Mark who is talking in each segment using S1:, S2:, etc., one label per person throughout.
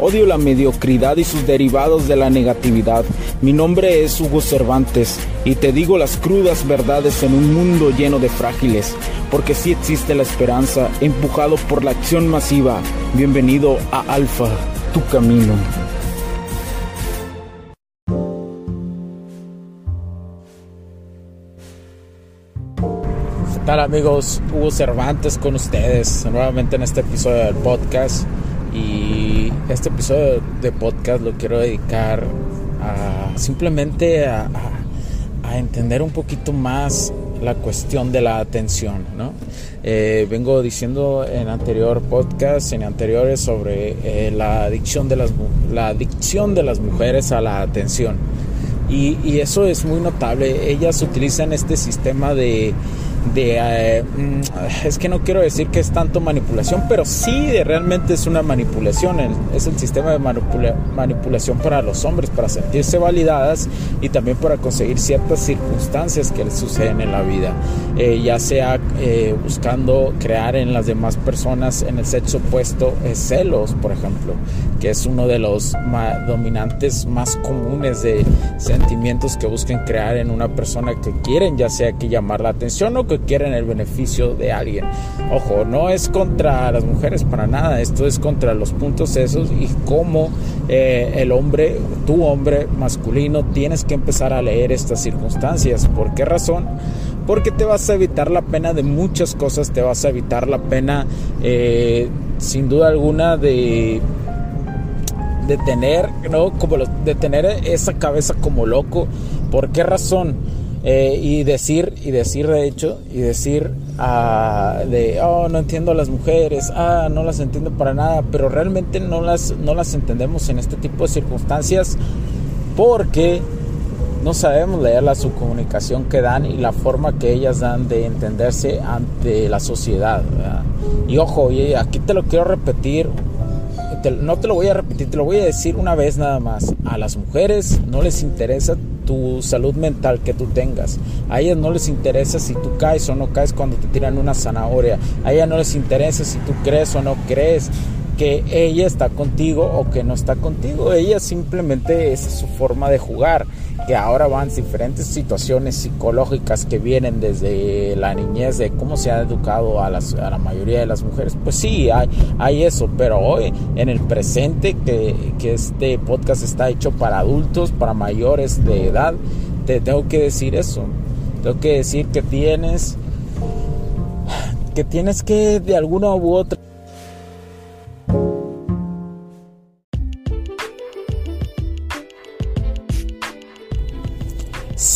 S1: Odio la mediocridad y sus derivados de la negatividad. Mi nombre es Hugo Cervantes y te digo las crudas verdades en un mundo lleno de frágiles, porque sí existe la esperanza, empujado por la acción masiva. Bienvenido a Alfa, tu camino. ¿Qué tal amigos? Hugo Cervantes con ustedes nuevamente en este episodio del podcast. Y este episodio de podcast lo quiero dedicar a simplemente a, entender un poquito más la cuestión de la atención, ¿no? Eh, vengo diciendo en anterior podcast, en anteriores sobre eh, la adicción de las la adicción de las mujeres a la atención y, y eso es muy notable. Ellas utilizan este sistema de de eh, mm, es que no quiero decir que es tanto manipulación, pero sí realmente es una manipulación, es el sistema de manipulación para los hombres, para sentirse validadas y también para conseguir ciertas circunstancias que les suceden en la vida, eh, ya sea eh, buscando crear en las demás personas en el sexo opuesto celos, por ejemplo, que es uno de los dominantes más comunes de sentimientos que buscan crear en una persona que quieren, ya sea que llamar la atención o que quieren el beneficio de alguien. Ojo, no es contra las mujeres para nada, esto es contra los puntos esos y cómo eh, el hombre, tu hombre masculino, tienes que empezar a leer estas circunstancias. ¿Por qué razón? Porque te vas a evitar la pena de muchas cosas, te vas a evitar la pena, eh, sin duda alguna, de de tener, ¿no? Como de tener esa cabeza como loco. ¿Por qué razón? Eh, y decir, y decir de hecho, y decir ah, de, oh, no entiendo a las mujeres, ah, no las entiendo para nada, pero realmente no las, no las entendemos en este tipo de circunstancias porque no sabemos leer la subcomunicación que dan y la forma que ellas dan de entenderse ante la sociedad. Y ojo, y aquí te lo quiero repetir, no te lo voy a repetir, te lo voy a decir una vez nada más. A las mujeres no les interesa tu salud mental que tú tengas. A ellas no les interesa si tú caes o no caes cuando te tiran una zanahoria. A ellas no les interesa si tú crees o no crees que ella está contigo o que no está contigo. Ella simplemente es su forma de jugar, que ahora van diferentes situaciones psicológicas que vienen desde la niñez de cómo se ha educado a, las, a la mayoría de las mujeres. Pues sí, hay, hay eso, pero hoy en el presente que, que este podcast está hecho para adultos, para mayores de edad, te tengo que decir eso. Tengo que decir que tienes que tienes que de alguna u otra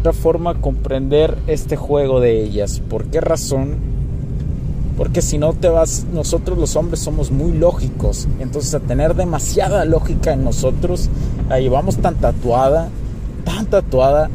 S1: Otra forma comprender este juego de ellas. ¿Por qué razón? Porque si no te vas, nosotros los hombres somos muy lógicos. Entonces a tener demasiada lógica en nosotros, la llevamos tan tatuada, tan tatuada,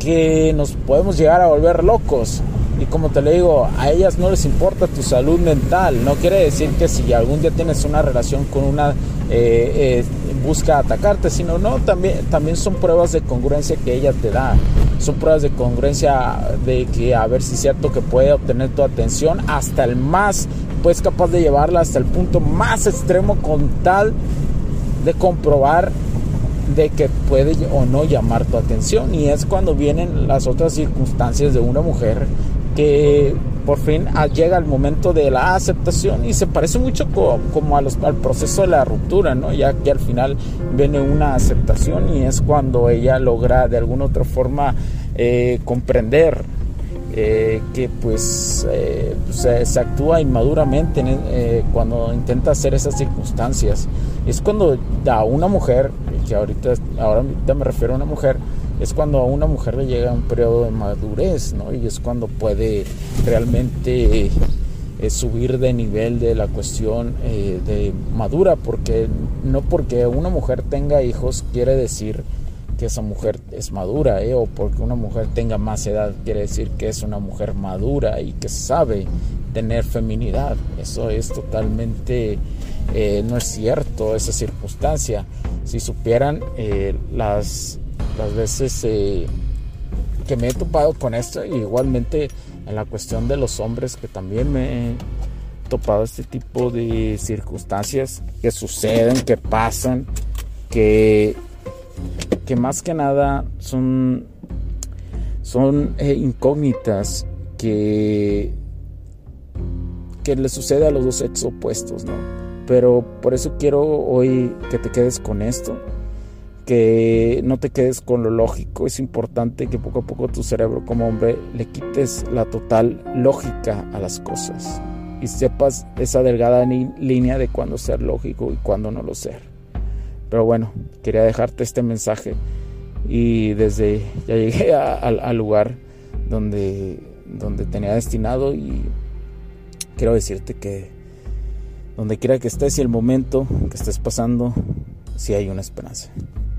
S1: que nos podemos llegar a volver locos. Y como te le digo, a ellas no les importa tu salud mental. No quiere decir que si algún día tienes una relación con una eh, eh, busca atacarte, sino no, también, también son pruebas de congruencia que ella te da. Son pruebas de congruencia de que a ver si es cierto que puede obtener tu atención hasta el más, pues capaz de llevarla hasta el punto más extremo con tal de comprobar de que puede o no llamar tu atención. Y es cuando vienen las otras circunstancias de una mujer que por fin llega el momento de la aceptación y se parece mucho como, al proceso de la ruptura, ¿no? Ya que al final viene una aceptación y es cuando ella logra de alguna otra forma eh, comprender eh, que pues eh, se, actúa inmaduramente cuando intenta hacer esas circunstancias. Es cuando a una mujer, que ahorita, ahora me refiero a una mujer, es cuando a una mujer le llega un periodo de madurez, ¿no? Y es cuando puede realmente eh, subir de nivel de la cuestión eh, de madura, porque no porque una mujer tenga hijos quiere decir que esa mujer es madura, ¿eh? o porque una mujer tenga más edad quiere decir que es una mujer madura y que sabe tener feminidad. Eso es totalmente, no es cierto, esa circunstancia. Si supieran las las veces eh, que me he topado con esto, y igualmente en la cuestión de los hombres, que también me he topado este tipo de circunstancias que suceden, que pasan, que, que más que nada son, son eh, incógnitas que, que le sucede a los dos sexos opuestos, ¿no? Pero por eso quiero hoy que te quedes con esto que no te quedes con lo lógico. Es importante que poco a poco tu cerebro como hombre le quites la total lógica a las cosas y sepas esa delgada línea de cuándo ser lógico y cuándo no lo ser. Pero bueno, quería dejarte este mensaje y desde ya llegué al lugar donde, donde tenía destinado y quiero decirte que donde quiera que estés y el momento que estés pasando, si hay una esperanza.